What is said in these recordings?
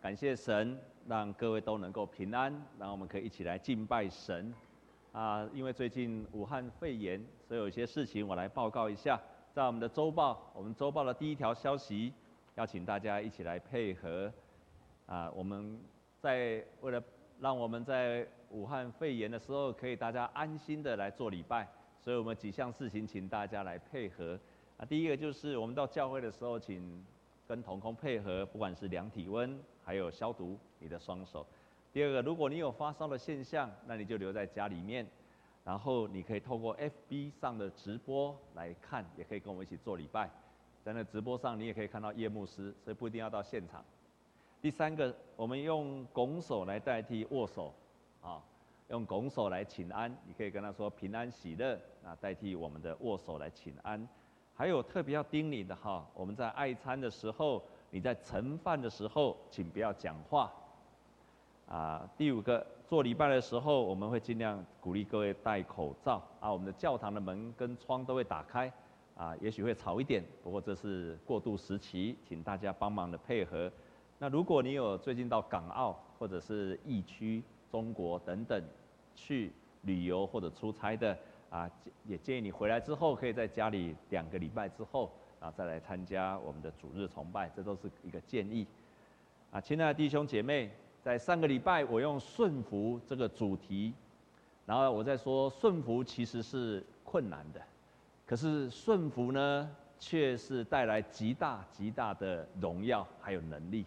感谢神，让各位都能够平安，让我们可以一起来敬拜神。啊，因为最近武汉肺炎，所以有些事情我来报告一下。在我们的周报，我们周报的第一条消息，邀请大家一起来配合。啊，我们在为了让我们在武汉肺炎的时候，可以大家安心的来做礼拜，所以我们几项事情，请大家来配合。啊，第一个就是我们到教会的时候，请跟瞳孔配合，不管是量体温，还有消毒你的双手。第二个，如果你有发烧的现象，那你就留在家里面，然后你可以透过 FB 上的直播来看，也可以跟我们一起做礼拜。在那直播上，你也可以看到叶牧师，所以不一定要到现场。第三个，我们用拱手来代替握手，啊，用拱手来请安，你可以跟他说平安喜乐，啊，代替我们的握手来请安。还有特别要叮咛的哈，我们在爱餐的时候，你在盛饭的时候，请不要讲话。啊，第五个，做礼拜的时候，我们会尽量鼓励各位戴口罩。啊，我们的教堂的门跟窗都会打开。啊，也许会吵一点，不过这是过渡时期，请大家帮忙的配合。那如果你有最近到港澳或者是疫区、中国等等去旅游或者出差的。啊，也建议你回来之后，可以在家里两个礼拜之后，然后再来参加我们的主日崇拜，这都是一个建议。啊，亲爱的弟兄姐妹，在上个礼拜我用顺服这个主题，然后我在说顺服其实是困难的，可是顺服呢，却是带来极大极大的荣耀还有能力。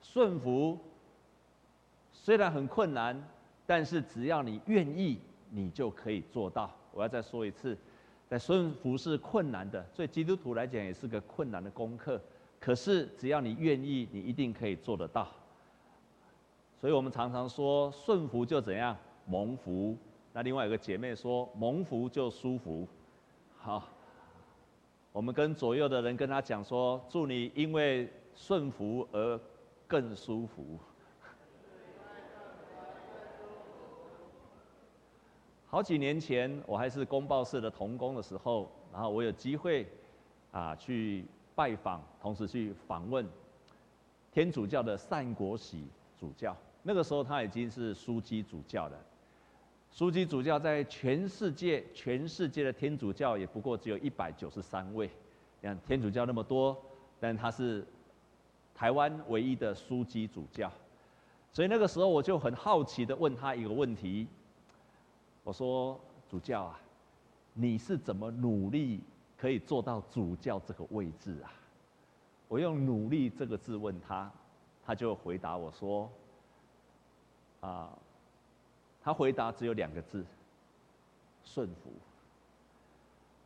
顺服虽然很困难，但是只要你愿意，你就可以做到。我要再说一次，在顺服是困难的，对基督徒来讲也是个困难的功课。可是只要你愿意，你一定可以做得到。所以我们常常说，顺服就怎样蒙福。那另外有个姐妹说，蒙福就舒服。好，我们跟左右的人跟他讲说，祝你因为顺服而更舒服。好几年前，我还是公报社的童工的时候，然后我有机会啊去拜访，同时去访问天主教的单国喜主教。那个时候他已经是枢机主教了。枢机主教在全世界，全世界的天主教也不过只有一百九十三位。你看天主教那么多，但他是台湾唯一的枢机主教。所以那个时候我就很好奇的问他一个问题。我说主教啊，你是怎么努力可以做到主教这个位置啊？我用“努力”这个字问他，他就回答我说：“啊，他回答只有两个字，顺服。”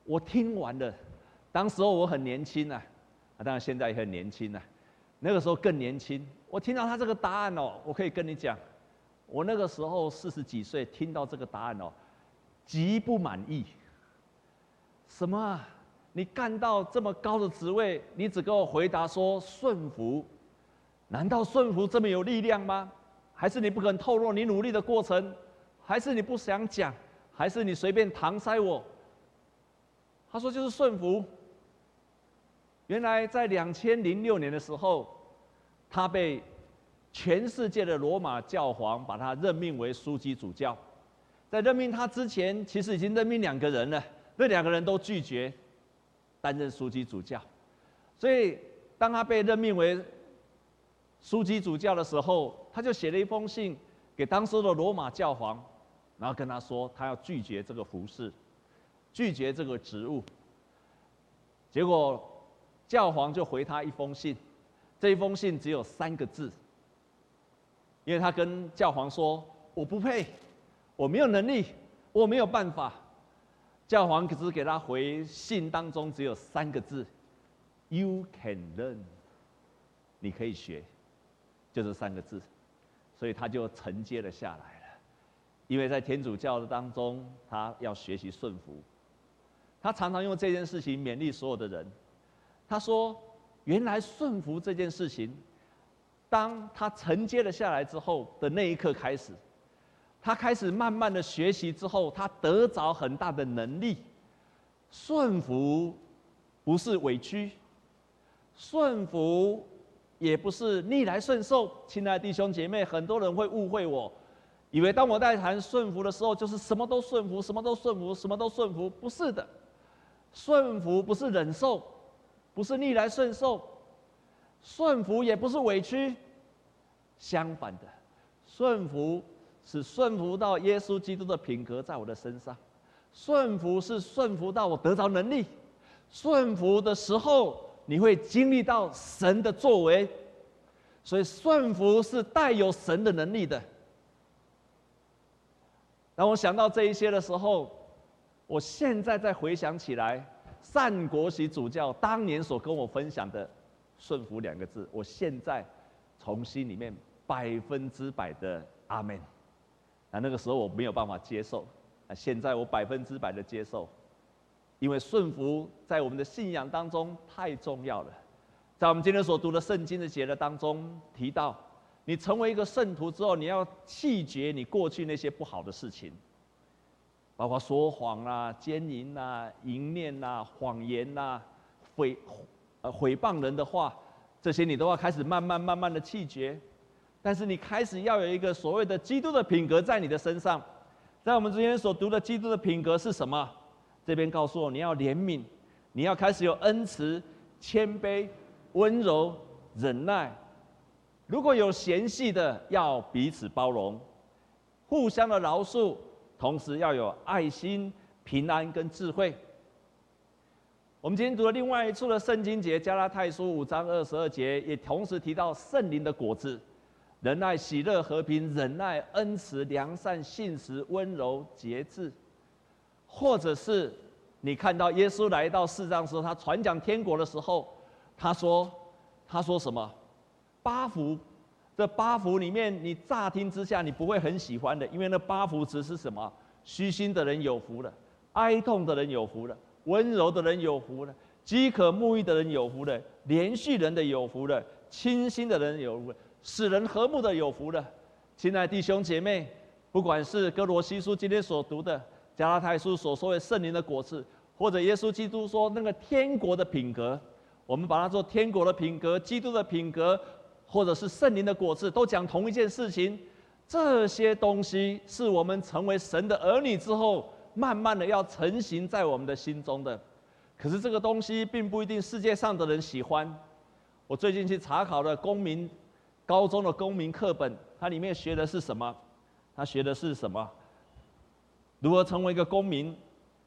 我听完了，当时候我很年轻啊，啊，当然现在也很年轻啊，那个时候更年轻。我听到他这个答案哦，我可以跟你讲。我那个时候四十几岁，听到这个答案哦，极不满意。什么啊？你干到这么高的职位，你只给我回答说顺服？难道顺服这么有力量吗？还是你不肯透露你努力的过程？还是你不想讲？还是你随便搪塞我？他说就是顺服。原来在两千零六年的时候，他被。全世界的罗马教皇把他任命为枢机主教，在任命他之前，其实已经任命两个人了，那两个人都拒绝担任枢机主教，所以当他被任命为枢机主教的时候，他就写了一封信给当时的罗马教皇，然后跟他说他要拒绝这个服饰，拒绝这个职务。结果教皇就回他一封信，这一封信只有三个字。因为他跟教皇说：“我不配，我没有能力，我没有办法。”教皇只给他回信当中只有三个字：“You can learn。”你可以学，就这三个字，所以他就承接了下来了。因为在天主教的当中，他要学习顺服，他常常用这件事情勉励所有的人。他说：“原来顺服这件事情。”当他承接了下来之后的那一刻开始，他开始慢慢的学习之后，他得着很大的能力。顺服不是委屈，顺服也不是逆来顺受。亲爱的弟兄姐妹，很多人会误会我，以为当我在谈顺服的时候，就是什么都顺服，什么都顺服，什么都顺服。不是的，顺服不是忍受，不是逆来顺受，顺服也不是委屈。相反的，顺服是顺服到耶稣基督的品格在我的身上，顺服是顺服到我得着能力，顺服的时候你会经历到神的作为，所以顺服是带有神的能力的。当我想到这一些的时候，我现在再回想起来，善国喜主教当年所跟我分享的“顺服”两个字，我现在。从心里面百分之百的阿门，那那个时候我没有办法接受，啊，现在我百分之百的接受，因为顺服在我们的信仰当中太重要了。在我们今天所读的圣经的节的当中提到，你成为一个圣徒之后，你要弃绝你过去那些不好的事情，包括说谎啦、奸淫啦、淫念啦、谎言啦、毁呃毁谤人的话。这些你都要开始慢慢慢慢的弃绝，但是你开始要有一个所谓的基督的品格在你的身上，在我们之前所读的基督的品格是什么？这边告诉我，你要怜悯，你要开始有恩慈、谦卑、温柔、忍耐。如果有嫌隙的，要彼此包容，互相的饶恕，同时要有爱心、平安跟智慧。我们今天读了另外一处的圣经节，加拉太书五章二十二节，也同时提到圣灵的果子：仁爱、喜乐、和平、忍耐、恩慈、良善、信实、温柔、节制。或者是你看到耶稣来到世上时候，他传讲天国的时候，他说：“他说什么？八福。这八福里面，你乍听之下你不会很喜欢的，因为那八福只是什么？虚心的人有福了，哀痛的人有福了。”温柔的人有福了，饥渴沐浴的人有福了，怜恤人的有福了，清心的人有福了，使人和睦的有福了。亲爱的弟兄姐妹，不管是哥罗西书今天所读的，加拉太书所说的圣灵的果子，或者耶稣基督说那个天国的品格，我们把它做天国的品格、基督的品格，或者是圣灵的果子，都讲同一件事情。这些东西是我们成为神的儿女之后。慢慢的要成型在我们的心中的，可是这个东西并不一定世界上的人喜欢。我最近去查考了公民高中的公民课本，它里面学的是什么？它学的是什么？如何成为一个公民？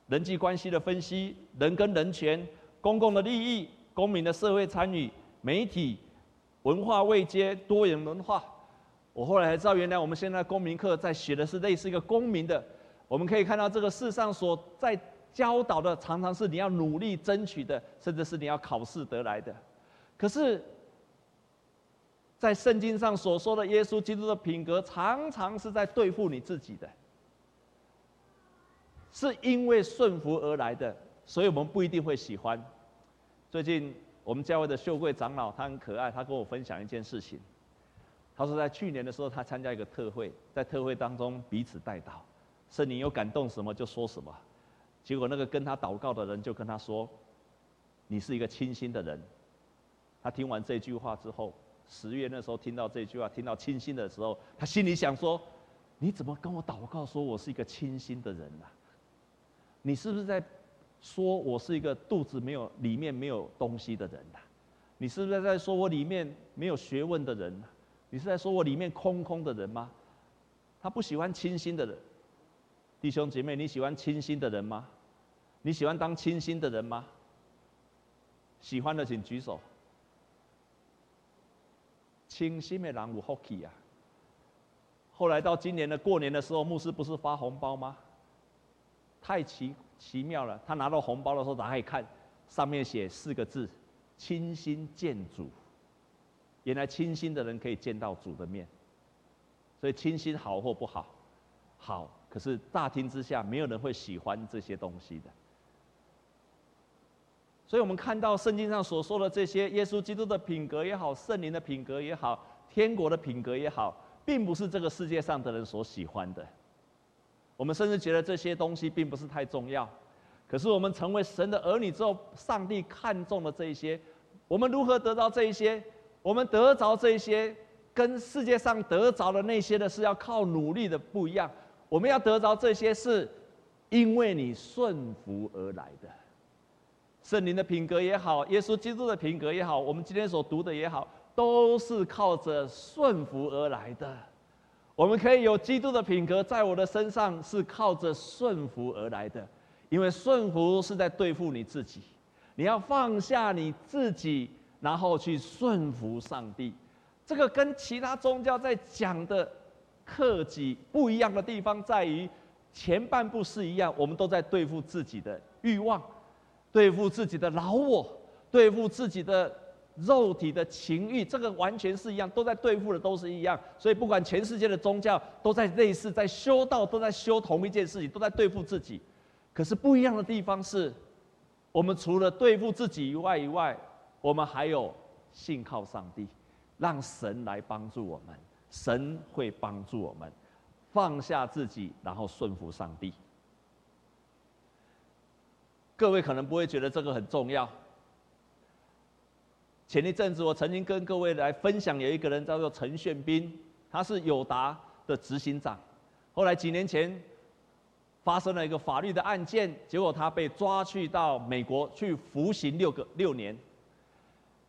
人际关系的分析，人跟人权，公共的利益，公民的社会参与，媒体，文化未接，多元文化。我后来才知道，原来我们现在公民课在学的是类似一个公民的。我们可以看到，这个世上所在教导的，常常是你要努力争取的，甚至是你要考试得来的。可是，在圣经上所说的耶稣基督的品格，常常是在对付你自己的，是因为顺服而来的，所以我们不一定会喜欢。最近我们教会的秀贵长老，他很可爱，他跟我分享一件事情。他说，在去年的时候，他参加一个特会，在特会当中彼此代祷。圣灵有感动什么就说什么，结果那个跟他祷告的人就跟他说：“你是一个清心的人。”他听完这句话之后，十月那时候听到这句话，听到清心的时候，他心里想说：“你怎么跟我祷告说我是一个清心的人呢？你是不是在说我是一个肚子没有、里面没有东西的人呢？你是不是在说我里面没有学问的人？你是在说我里面空空的人吗？”他不喜欢清心的人。弟兄姐妹，你喜欢清心的人吗？你喜欢当清心的人吗？喜欢的请举手。清心的人有福气啊！后来到今年的过年的时候，牧师不是发红包吗？太奇奇妙了！他拿到红包的时候，打开一看，上面写四个字：“清心见主。”原来清心的人可以见到主的面。所以清心好或不好？好。可是大厅之下，没有人会喜欢这些东西的。所以，我们看到圣经上所说的这些，耶稣基督的品格也好，圣灵的品格也好，天国的品格也好，并不是这个世界上的人所喜欢的。我们甚至觉得这些东西并不是太重要。可是，我们成为神的儿女之后，上帝看重了这一些。我们如何得到这一些？我们得着这一些，跟世界上得着的那些的是要靠努力的不一样。我们要得着这些，是因为你顺服而来的。圣灵的品格也好，耶稣基督的品格也好，我们今天所读的也好，都是靠着顺服而来的。我们可以有基督的品格在我的身上，是靠着顺服而来的。因为顺服是在对付你自己，你要放下你自己，然后去顺服上帝。这个跟其他宗教在讲的克己不一样的地方在于，前半部是一样，我们都在对付自己的欲望。对付自己的老我，对付自己的肉体的情欲，这个完全是一样，都在对付的都是一样。所以不管全世界的宗教都在类似，在修道，都在修同一件事情，都在对付自己。可是不一样的地方是，我们除了对付自己以外以外，我们还有信靠上帝，让神来帮助我们，神会帮助我们放下自己，然后顺服上帝。各位可能不会觉得这个很重要。前一阵子我曾经跟各位来分享，有一个人叫做陈炫斌，他是友达的执行长。后来几年前发生了一个法律的案件，结果他被抓去到美国去服刑六个六年。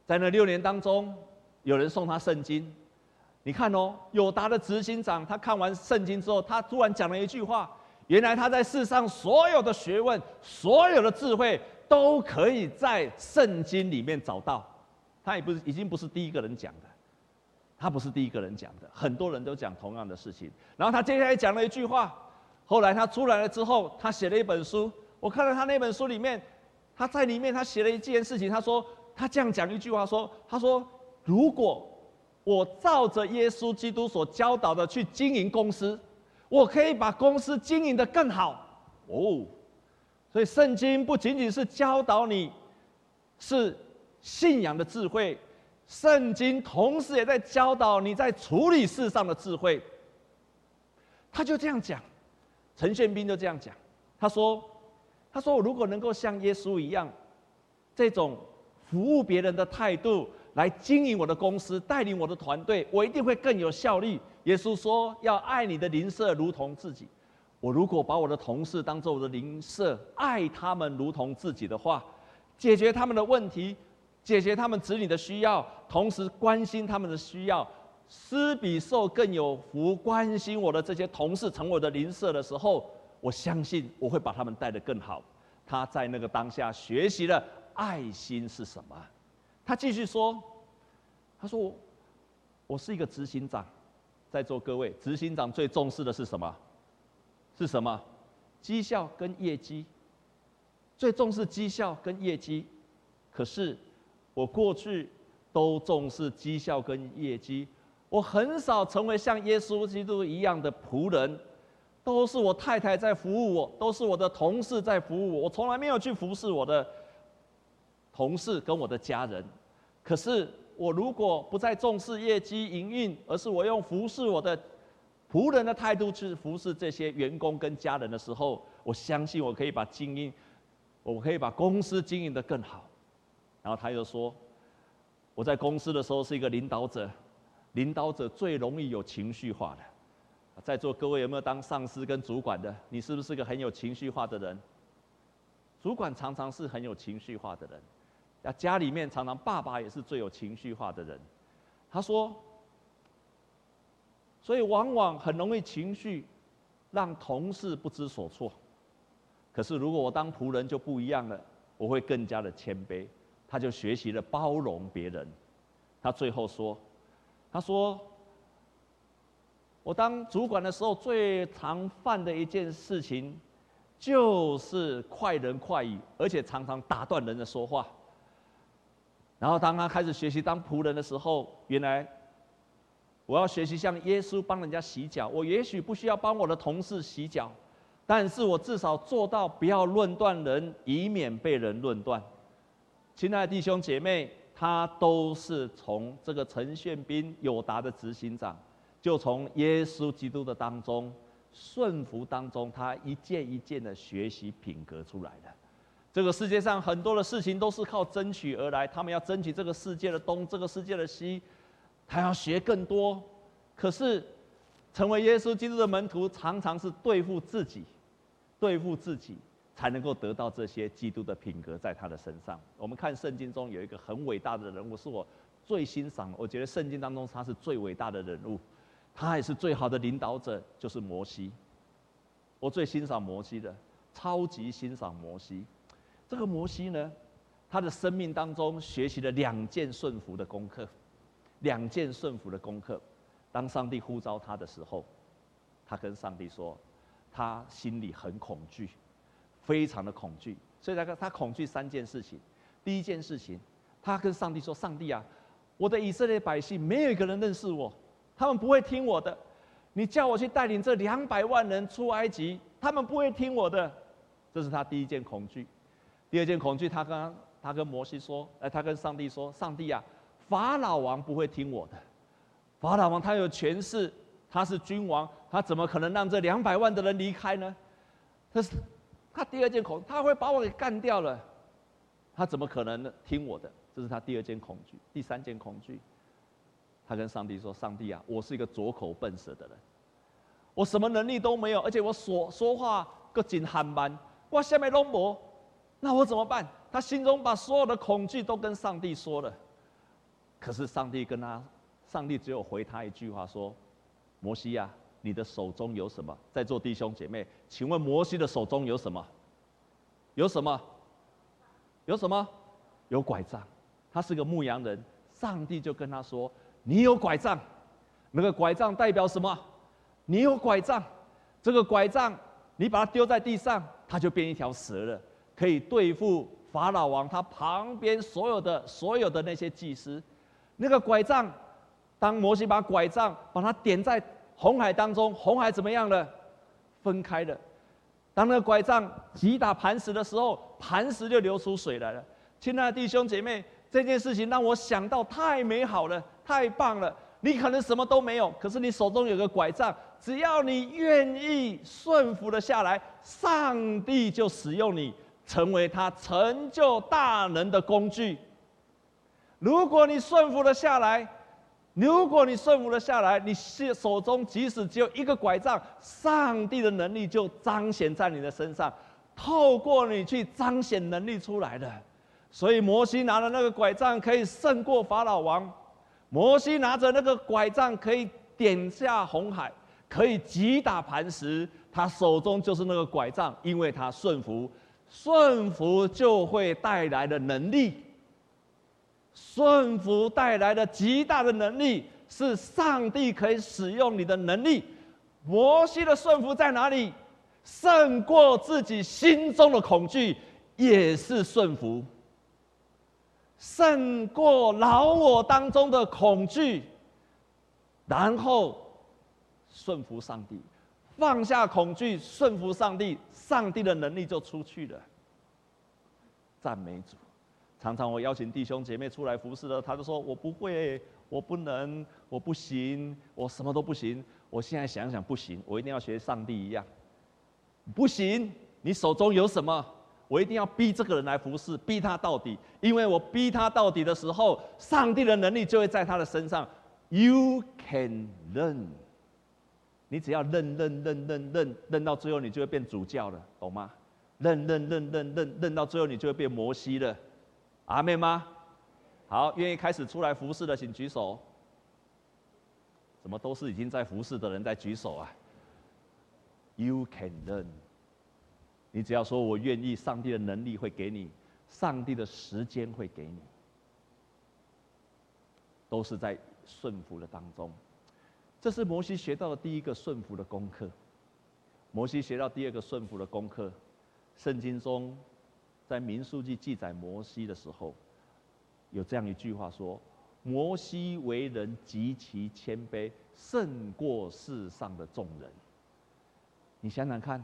在那六年当中，有人送他圣经。你看哦，友达的执行长，他看完圣经之后，他突然讲了一句话。原来他在世上所有的学问、所有的智慧，都可以在圣经里面找到。他也不是已经不是第一个人讲的，他不是第一个人讲的，很多人都讲同样的事情。然后他接下来讲了一句话，后来他出来了之后，他写了一本书。我看到他那本书里面，他在里面他写了一件事情。他说他这样讲一句话说：“他说如果我照着耶稣基督所教导的去经营公司。”我可以把公司经营的更好哦，所以圣经不仅仅是教导你是信仰的智慧，圣经同时也在教导你在处理事上的智慧。他就这样讲，陈宪斌就这样讲，他说：“他说我如果能够像耶稣一样，这种服务别人的态度来经营我的公司，带领我的团队，我一定会更有效率。”耶稣说：“要爱你的邻舍如同自己。我如果把我的同事当做我的邻舍，爱他们如同自己的话，解决他们的问题，解决他们子女的需要，同时关心他们的需要，施比受更有福。关心我的这些同事成为我的邻舍的时候，我相信我会把他们带得更好。”他在那个当下学习了爱心是什么。他继续说：“他说，我是一个执行长。”在座各位，执行长最重视的是什么？是什么？绩效跟业绩。最重视绩效跟业绩。可是我过去都重视绩效跟业绩，我很少成为像耶稣基督一样的仆人，都是我太太在服务我，都是我的同事在服务我，我从来没有去服侍我的同事跟我的家人。可是。我如果不再重视业绩营运，而是我用服侍我的仆人的态度去服侍这些员工跟家人的时候，我相信我可以把经营，我可以把公司经营得更好。然后他又说，我在公司的时候是一个领导者，领导者最容易有情绪化的。在座各位有没有当上司跟主管的？你是不是个很有情绪化的人？主管常常是很有情绪化的人。那家里面常常爸爸也是最有情绪化的人，他说，所以往往很容易情绪让同事不知所措。可是如果我当仆人就不一样了，我会更加的谦卑。他就学习了包容别人。他最后说，他说，我当主管的时候最常犯的一件事情，就是快人快语，而且常常打断人的说话。然后当他开始学习当仆人的时候，原来我要学习像耶稣帮人家洗脚。我也许不需要帮我的同事洗脚，但是我至少做到不要论断人，以免被人论断。亲爱的弟兄姐妹，他都是从这个陈炫斌友达的执行长，就从耶稣基督的当中顺服当中，他一件一件的学习品格出来的。这个世界上很多的事情都是靠争取而来，他们要争取这个世界的东，这个世界的西，他要学更多。可是，成为耶稣基督的门徒，常常是对付自己，对付自己，才能够得到这些基督的品格在他的身上。我们看圣经中有一个很伟大的人物，是我最欣赏，我觉得圣经当中他是最伟大的人物，他也是最好的领导者，就是摩西。我最欣赏摩西的，超级欣赏摩西。这个摩西呢，他的生命当中学习了两件顺服的功课，两件顺服的功课。当上帝呼召他的时候，他跟上帝说，他心里很恐惧，非常的恐惧。所以他他恐惧三件事情。第一件事情，他跟上帝说：“上帝啊，我的以色列百姓没有一个人认识我，他们不会听我的。你叫我去带领这两百万人出埃及，他们不会听我的。”这是他第一件恐惧。第二件恐惧，他跟他跟摩西说，哎，他跟上帝说：“上帝啊，法老王不会听我的。法老王他有权势，他是君王，他怎么可能让这两百万的人离开呢？他是他第二件恐，他会把我给干掉了，他怎么可能听我的？这是他第二件恐惧。第三件恐惧，他跟上帝说：上帝啊，我是一个拙口笨舌的人，我什么能力都没有，而且我说说话个紧憨慢，我下面拢无。那我怎么办？他心中把所有的恐惧都跟上帝说了，可是上帝跟他，上帝只有回他一句话说：“摩西呀，你的手中有什么？”在座弟兄姐妹，请问摩西的手中有什么？有什么？有什么？有拐杖。他是个牧羊人，上帝就跟他说：“你有拐杖，那个拐杖代表什么？你有拐杖，这个拐杖你把它丢在地上，它就变一条蛇了。”可以对付法老王，他旁边所有的所有的那些祭司，那个拐杖，当摩西把拐杖把它点在红海当中，红海怎么样了？分开了。当那个拐杖击打磐石的时候，磐石就流出水来了。亲爱的弟兄姐妹，这件事情让我想到太美好了，太棒了。你可能什么都没有，可是你手中有个拐杖，只要你愿意顺服了下来，上帝就使用你。成为他成就大能的工具。如果你顺服了下来，如果你顺服了下来，你手中即使只有一个拐杖，上帝的能力就彰显在你的身上，透过你去彰显能力出来的。所以摩西拿的那个拐杖可以胜过法老王，摩西拿着那个拐杖可以点下红海，可以击打磐石，他手中就是那个拐杖，因为他顺服。顺服就会带来的能力，顺服带来的极大的能力，是上帝可以使用你的能力。摩西的顺服在哪里？胜过自己心中的恐惧，也是顺服；胜过老我当中的恐惧，然后顺服上帝。放下恐惧，顺服上帝，上帝的能力就出去了。赞美主！常常我邀请弟兄姐妹出来服侍的，他就说：“我不会，我不能，我不行，我什么都不行。”我现在想想，不行，我一定要学上帝一样。不行，你手中有什么？我一定要逼这个人来服侍，逼他到底。因为我逼他到底的时候，上帝的能力就会在他的身上。You can learn。你只要认认认认认认到最后，你就会变主教了，懂吗？认认认认认认到最后，你就会变摩西了，阿妹吗？好，愿意开始出来服侍的，请举手。怎么都是已经在服侍的人在举手啊？You can learn。你只要说我愿意，上帝的能力会给你，上帝的时间会给你，都是在顺服的当中。这是摩西学到的第一个顺服的功课。摩西学到第二个顺服的功课。圣经中，在民书记记载摩西的时候，有这样一句话说：“摩西为人极其谦卑，胜过世上的众人。”你想想看，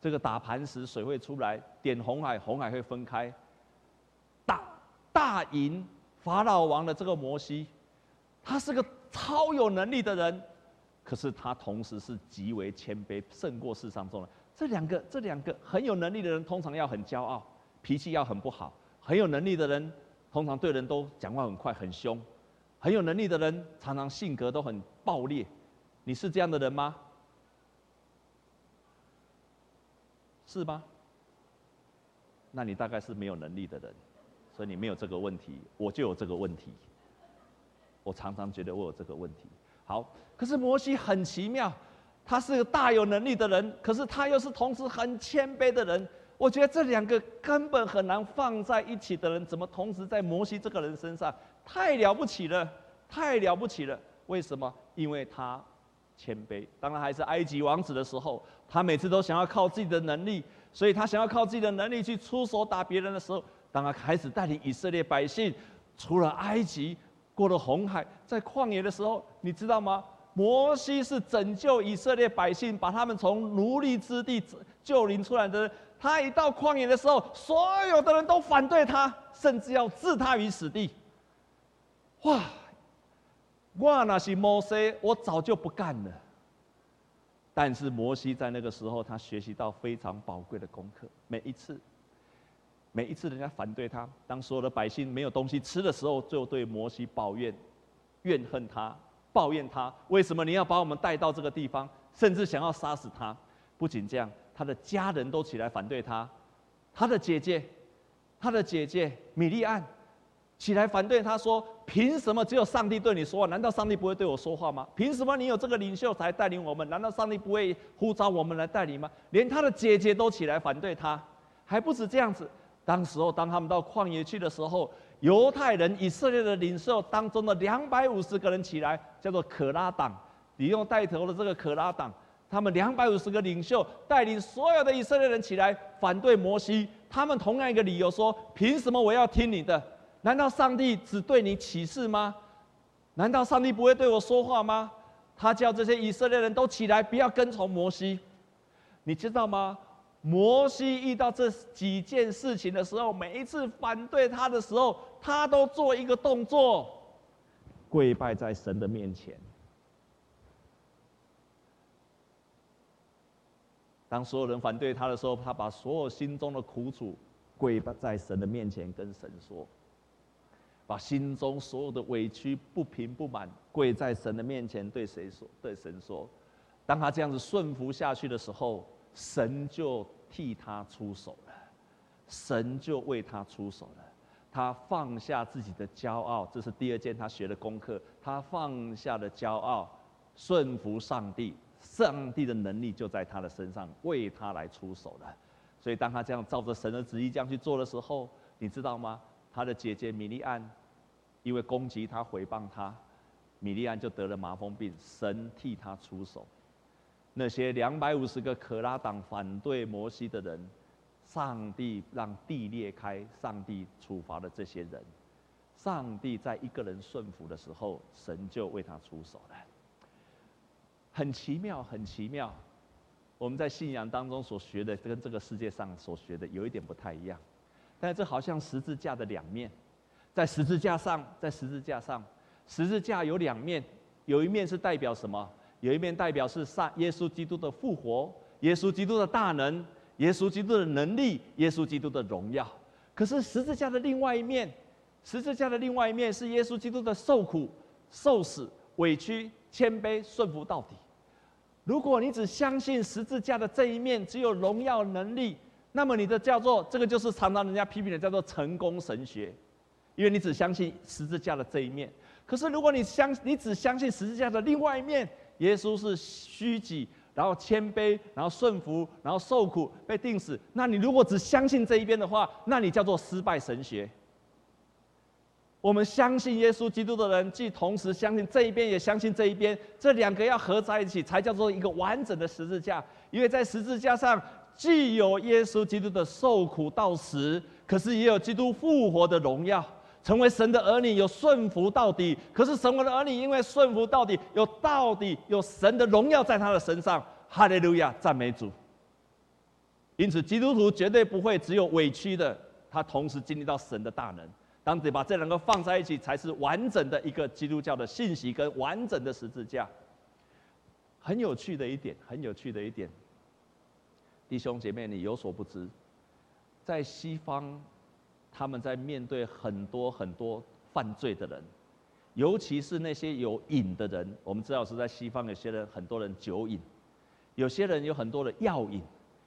这个打磐石水会出来，点红海红海会分开，大大赢法老王的这个摩西，他是个。超有能力的人，可是他同时是极为谦卑，胜过世上众人。这两个，这两个很有能力的人，通常要很骄傲，脾气要很不好。很有能力的人，通常对人都讲话很快、很凶。很有能力的人，常常性格都很暴烈。你是这样的人吗？是吗？那你大概是没有能力的人，所以你没有这个问题。我就有这个问题。我常常觉得我有这个问题。好，可是摩西很奇妙，他是个大有能力的人，可是他又是同时很谦卑的人。我觉得这两个根本很难放在一起的人，怎么同时在摩西这个人身上？太了不起了，太了不起了！为什么？因为他谦卑。当他还是埃及王子的时候，他每次都想要靠自己的能力，所以他想要靠自己的能力去出手打别人的时候，当他开始带领以色列百姓出了埃及，过了红海，在旷野的时候，你知道吗？摩西是拯救以色列百姓，把他们从奴隶之地救领出来的。他一到旷野的时候，所有的人都反对他，甚至要置他于死地。哇！我那是摩西，我早就不干了。但是摩西在那个时候，他学习到非常宝贵的功课。每一次，每一次人家反对他，当所有的百姓没有东西吃的时候，就对摩西抱怨、怨恨他、抱怨他，为什么你要把我们带到这个地方？甚至想要杀死他。不仅这样。他的家人都起来反对他，他的姐姐，他的姐姐米利暗起来反对他说：“凭什么只有上帝对你说话？难道上帝不会对我说话吗？凭什么你有这个领袖才带领我们？难道上帝不会呼召我们来带领吗？”连他的姐姐都起来反对他，还不止这样子。当时候，当他们到旷野去的时候，犹太人以色列的领袖当中的两百五十个人起来，叫做可拉党，你用带头的这个可拉党。他们两百五十个领袖带领所有的以色列人起来反对摩西。他们同样一个理由说：“凭什么我要听你的？难道上帝只对你启示吗？难道上帝不会对我说话吗？”他叫这些以色列人都起来，不要跟从摩西。你知道吗？摩西遇到这几件事情的时候，每一次反对他的时候，他都做一个动作，跪拜在神的面前。当所有人反对他的时候，他把所有心中的苦楚跪拜在神的面前，跟神说：“把心中所有的委屈、不平、不满跪在神的面前，对谁说？对神说。当他这样子顺服下去的时候，神就替他出手了，神就为他出手了。他放下自己的骄傲，这是第二件他学的功课。他放下了骄傲，顺服上帝。”上帝的能力就在他的身上，为他来出手了。所以当他这样照着神的旨意这样去做的时候，你知道吗？他的姐姐米利暗因为攻击他、诽谤他，米利暗就得了麻风病。神替他出手。那些两百五十个可拉党反对摩西的人，上帝让地裂开，上帝处罚了这些人。上帝在一个人顺服的时候，神就为他出手了。很奇妙，很奇妙。我们在信仰当中所学的，跟这个世界上所学的有一点不太一样。但这好像十字架的两面，在十字架上，在十字架上，十字架有两面，有一面是代表什么？有一面代表是上耶稣基督的复活，耶稣基督的大能，耶稣基督的能力，耶稣基督的荣耀。可是十字架的另外一面，十字架的另外一面是耶稣基督的受苦、受死、委屈、谦卑、顺服到底。如果你只相信十字架的这一面，只有荣耀能力，那么你的叫做这个就是常常人家批评的叫做成功神学，因为你只相信十字架的这一面。可是如果你相你只相信十字架的另外一面，耶稣是虚己，然后谦卑，然后顺服，然后受苦，被钉死，那你如果只相信这一边的话，那你叫做失败神学。我们相信耶稣基督的人，既同时相信这一边，也相信这一边，这两个要合在一起，才叫做一个完整的十字架。因为在十字架上，既有耶稣基督的受苦到死，可是也有基督复活的荣耀。成为神的儿女，有顺服到底，可是神的儿女因为顺服到底，有到底有神的荣耀在他的身上。哈利路亚，赞美主。因此，基督徒绝对不会只有委屈的，他同时经历到神的大能。当你把这两个放在一起，才是完整的一个基督教的信息跟完整的十字架。很有趣的一点，很有趣的一点，弟兄姐妹，你有所不知，在西方，他们在面对很多很多犯罪的人，尤其是那些有瘾的人。我们知道是在西方，有些人很多人酒瘾，有些人有很多的药瘾，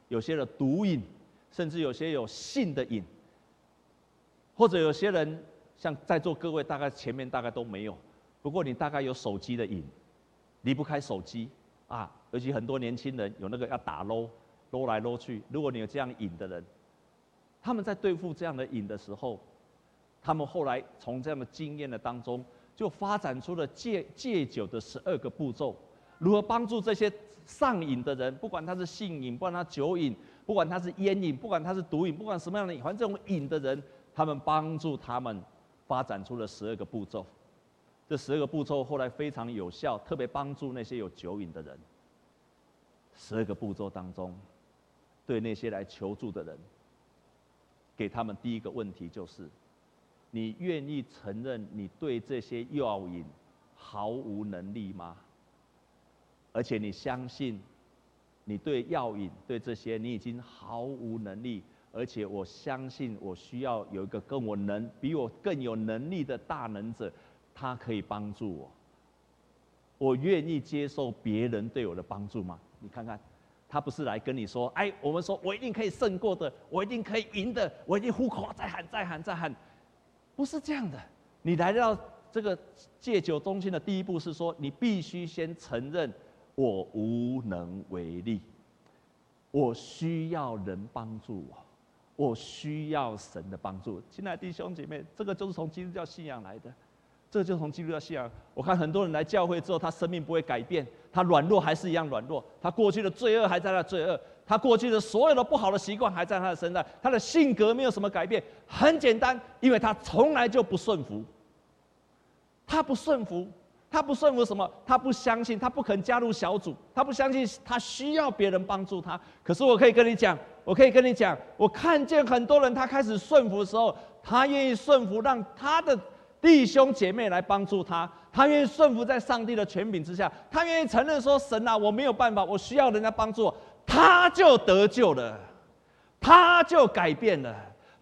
有些的毒瘾，甚至有些有性的瘾，或者有些人像在座各位，大概前面大概都没有，不过你大概有手机的瘾，离不开手机啊。尤其很多年轻人有那个要打撸，撸来撸去。如果你有这样瘾的人，他们在对付这样的瘾的时候，他们后来从这样的经验的当中，就发展出了戒戒酒的十二个步骤，如何帮助这些上瘾的人，不管他是性瘾，不管他酒瘾，不管他是烟瘾，不管他是毒瘾，不管什么样的瘾，反正这种瘾的人，他们帮助他们发展出了十二个步骤。这十二个步骤后来非常有效，特别帮助那些有酒瘾的人。十二个步骤当中，对那些来求助的人，给他们第一个问题就是：你愿意承认你对这些药瘾毫无能力吗？而且你相信，你对药瘾对这些你已经毫无能力，而且我相信我需要有一个跟我能比我更有能力的大能者，他可以帮助我。我愿意接受别人对我的帮助吗？你看看，他不是来跟你说，哎，我们说我一定可以胜过的，我一定可以赢的，我一定呼口再喊再喊再喊，不是这样的。你来到这个戒酒中心的第一步是说，你必须先承认我无能为力，我需要人帮助我，我需要神的帮助。亲爱的弟兄姐妹，这个就是从基督教信仰来的。这就从基督教信仰，我看很多人来教会之后，他生命不会改变，他软弱还是一样软弱，他过去的罪恶还在那罪恶，他过去的所有的不好的习惯还在他的身上，他的性格没有什么改变。很简单，因为他从来就不顺服，他不顺服，他不顺服什么？他不相信，他不肯加入小组，他不相信他需要别人帮助他。可是我可以跟你讲，我可以跟你讲，我看见很多人他开始顺服的时候，他愿意顺服，让他的。弟兄姐妹来帮助他，他愿意顺服在上帝的权柄之下，他愿意承认说：“神啊，我没有办法，我需要人家帮助。”他就得救了，他就改变了，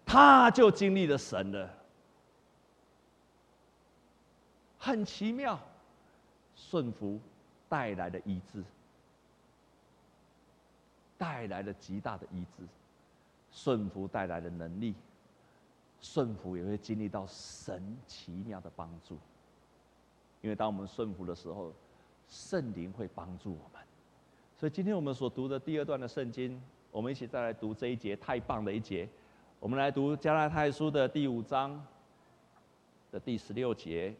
他就经历了神了。很奇妙，顺服带来的医治，带来了极大的医治，顺服带来的能力。顺服也会经历到神奇妙的帮助，因为当我们顺服的时候，圣灵会帮助我们。所以今天我们所读的第二段的圣经，我们一起再来读这一节，太棒的一节。我们来读加拉太书的第五章的第十六节。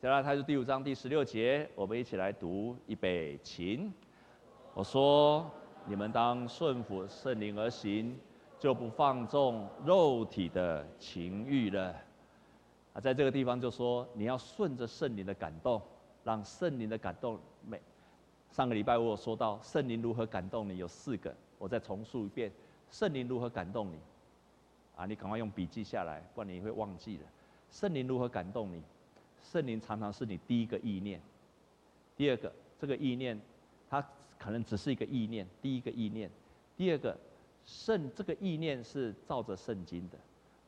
加拉太书第五章第十六节，我们一起来读，预备起。我说：你们当顺服圣灵而行。就不放纵肉体的情欲了。啊，在这个地方就说你要顺着圣灵的感动，让圣灵的感动。每上个礼拜我有说到圣灵如何感动你，有四个，我再重述一遍：圣灵如何感动你？啊，你赶快用笔记下来，不然你会忘记了。圣灵如何感动你？圣灵常常是你第一个意念。第二个，这个意念，它可能只是一个意念，第一个意念。第二个。圣这个意念是照着圣经的。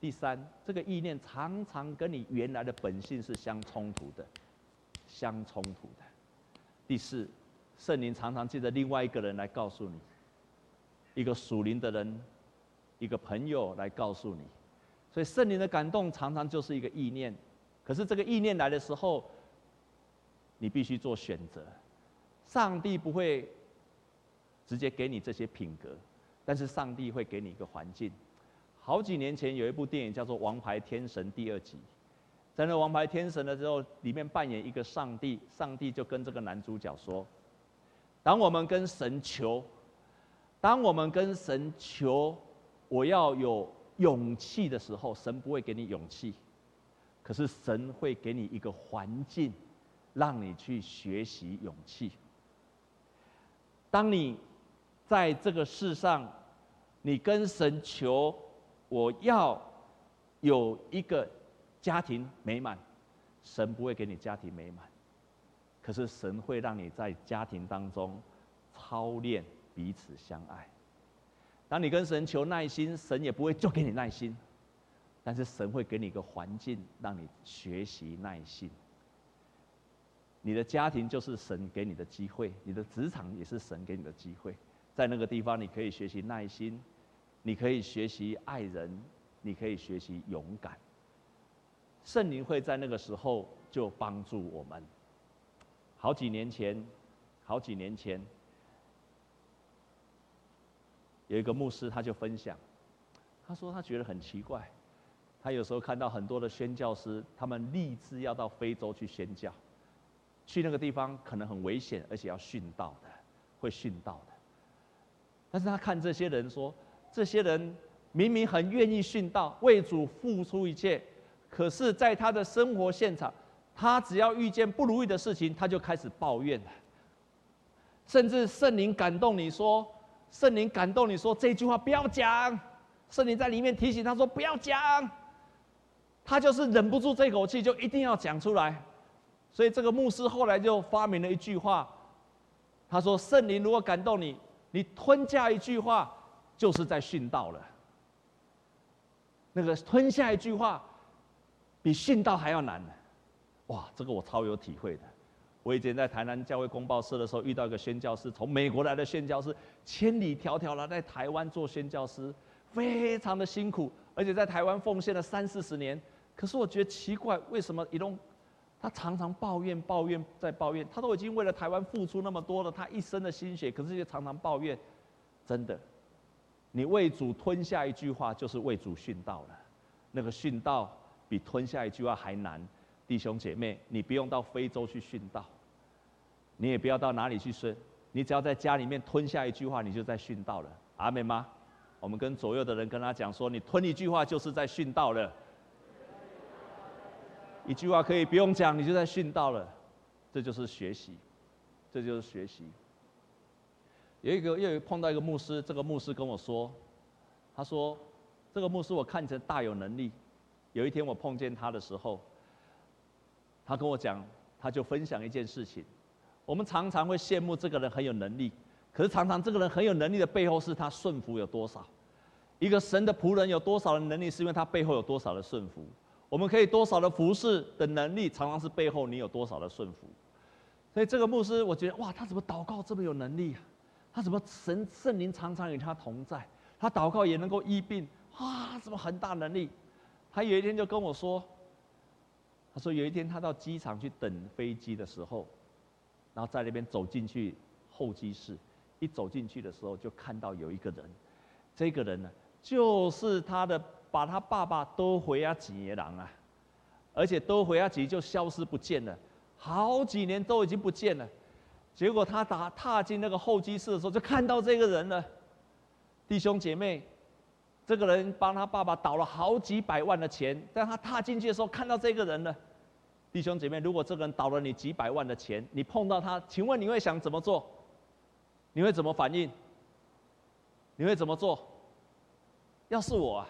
第三，这个意念常常跟你原来的本性是相冲突的，相冲突的。第四，圣灵常常借着另外一个人来告诉你，一个属灵的人，一个朋友来告诉你。所以圣灵的感动常常就是一个意念，可是这个意念来的时候，你必须做选择。上帝不会直接给你这些品格。但是上帝会给你一个环境。好几年前有一部电影叫做《王牌天神》第二集，在那《王牌天神》的时候，里面扮演一个上帝，上帝就跟这个男主角说：“当我们跟神求，当我们跟神求，我要有勇气的时候，神不会给你勇气，可是神会给你一个环境，让你去学习勇气。当你。”在这个世上，你跟神求，我要有一个家庭美满，神不会给你家庭美满，可是神会让你在家庭当中操练彼此相爱。当你跟神求耐心，神也不会就给你耐心，但是神会给你一个环境，让你学习耐心。你的家庭就是神给你的机会，你的职场也是神给你的机会，在那个地方你可以学习耐心，你可以学习爱人，你可以学习勇敢。圣灵会在那个时候就帮助我们。好几年前，好几年前，有一个牧师他就分享，他说他觉得很奇怪，他有时候看到很多的宣教师，他们立志要到非洲去宣教。去那个地方可能很危险，而且要殉道的，会殉道的。但是他看这些人说，这些人明明很愿意殉道，为主付出一切，可是在他的生活现场，他只要遇见不如意的事情，他就开始抱怨了。甚至圣灵感动你说，圣灵感动你说这句话不要讲，圣灵在里面提醒他说不要讲，他就是忍不住这口气，就一定要讲出来。所以这个牧师后来就发明了一句话，他说：“圣灵如果感动你，你吞下一句话，就是在殉道了。那个吞下一句话，比殉道还要难呢。哇，这个我超有体会的。我以前在台南教会公报社的时候，遇到一个宣教师，从美国来的宣教师，千里迢迢来在台湾做宣教师，非常的辛苦，而且在台湾奉献了三四十年。可是我觉得奇怪，为什么一种……他常常抱怨、抱怨再抱怨，他都已经为了台湾付出那么多了，他一生的心血，可是却常常抱怨。真的，你为主吞下一句话，就是为主殉道了。那个殉道比吞下一句话还难。弟兄姐妹，你不用到非洲去殉道，你也不要到哪里去殉，你只要在家里面吞下一句话，你就在殉道了。阿门吗？我们跟左右的人跟他讲说，你吞一句话就是在殉道了。一句话可以不用讲，你就在训道了，这就是学习，这就是学习。有一个又碰到一个牧师，这个牧师跟我说，他说，这个牧师我看起来大有能力。有一天我碰见他的时候，他跟我讲，他就分享一件事情。我们常常会羡慕这个人很有能力，可是常常这个人很有能力的背后是他顺服有多少。一个神的仆人有多少的能力，是因为他背后有多少的顺服。我们可以多少的服侍的能力，常常是背后你有多少的顺服。所以这个牧师，我觉得哇，他怎么祷告这么有能力啊？他怎么神圣灵常常与他同在？他祷告也能够医病，哇，怎么很大能力？他有一天就跟我说，他说有一天他到机场去等飞机的时候，然后在那边走进去候机室，一走进去的时候就看到有一个人，这个人呢就是他的。把他爸爸都回啊几年郎啊，而且都回啊几就消失不见了，好几年都已经不见了。结果他打踏进那个候机室的时候，就看到这个人了。弟兄姐妹，这个人帮他爸爸倒了好几百万的钱，但他踏进去的时候看到这个人了。弟兄姐妹，如果这个人倒了你几百万的钱，你碰到他，请问你会想怎么做？你会怎么反应？你会怎么做？要是我啊。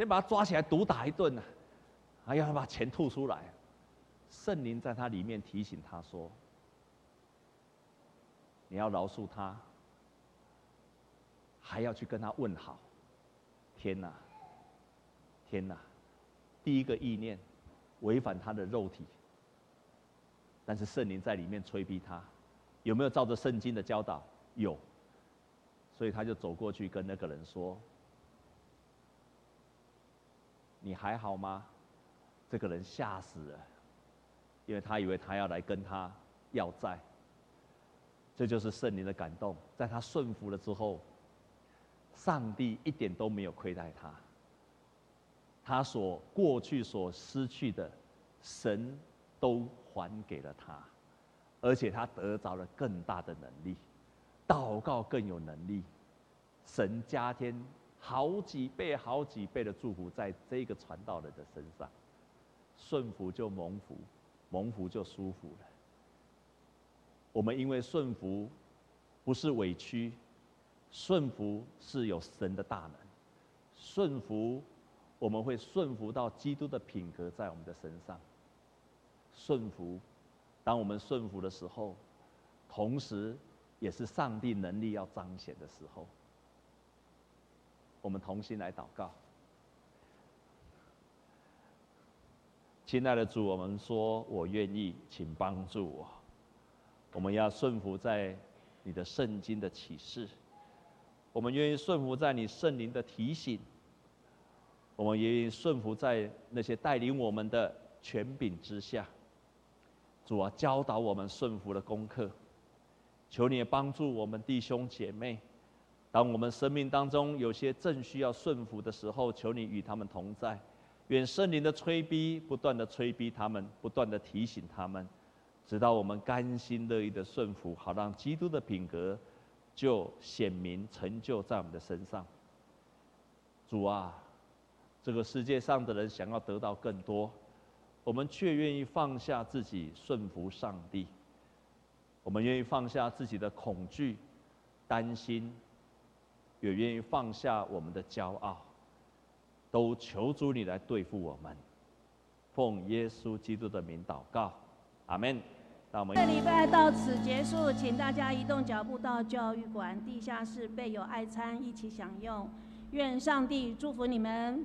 先把他抓起来毒打一顿呢，还要他把钱吐出来。圣灵在他里面提醒他说：“你要饶恕他，还要去跟他问好。”天哪，天哪！第一个意念违反他的肉体，但是圣灵在里面催逼他，有没有照着圣经的教导？有，所以他就走过去跟那个人说。你还好吗？这个人吓死了，因为他以为他要来跟他要债。这就是圣灵的感动，在他顺服了之后，上帝一点都没有亏待他。他所过去所失去的，神都还给了他，而且他得着了更大的能力，祷告更有能力，神加添。好几倍、好几倍的祝福在这个传道人的身上，顺服就蒙福，蒙福就舒服了。我们因为顺服，不是委屈，顺服是有神的大能，顺服我们会顺服到基督的品格在我们的身上。顺服，当我们顺服的时候，同时也是上帝能力要彰显的时候。我们同心来祷告。亲爱的主，我们说我愿意，请帮助我。我们要顺服在你的圣经的启示，我们愿意顺服在你圣灵的提醒，我们愿意顺服在那些带领我们的权柄之下。主啊，教导我们顺服的功课，求你也帮助我们弟兄姐妹。当我们生命当中有些正需要顺服的时候，求你与他们同在。愿圣灵的催逼不断的催逼他们，不断的提醒他们，直到我们甘心乐意的顺服，好让基督的品格就显明成就在我们的身上。主啊，这个世界上的人想要得到更多，我们却愿意放下自己顺服上帝。我们愿意放下自己的恐惧、担心，也愿意放下我们的骄傲。都求主你来对付我们，奉耶稣基督的名祷告，阿门。这礼拜到此结束，请大家移动脚步到教育馆地下室备有爱餐一起享用。愿上帝祝福你们。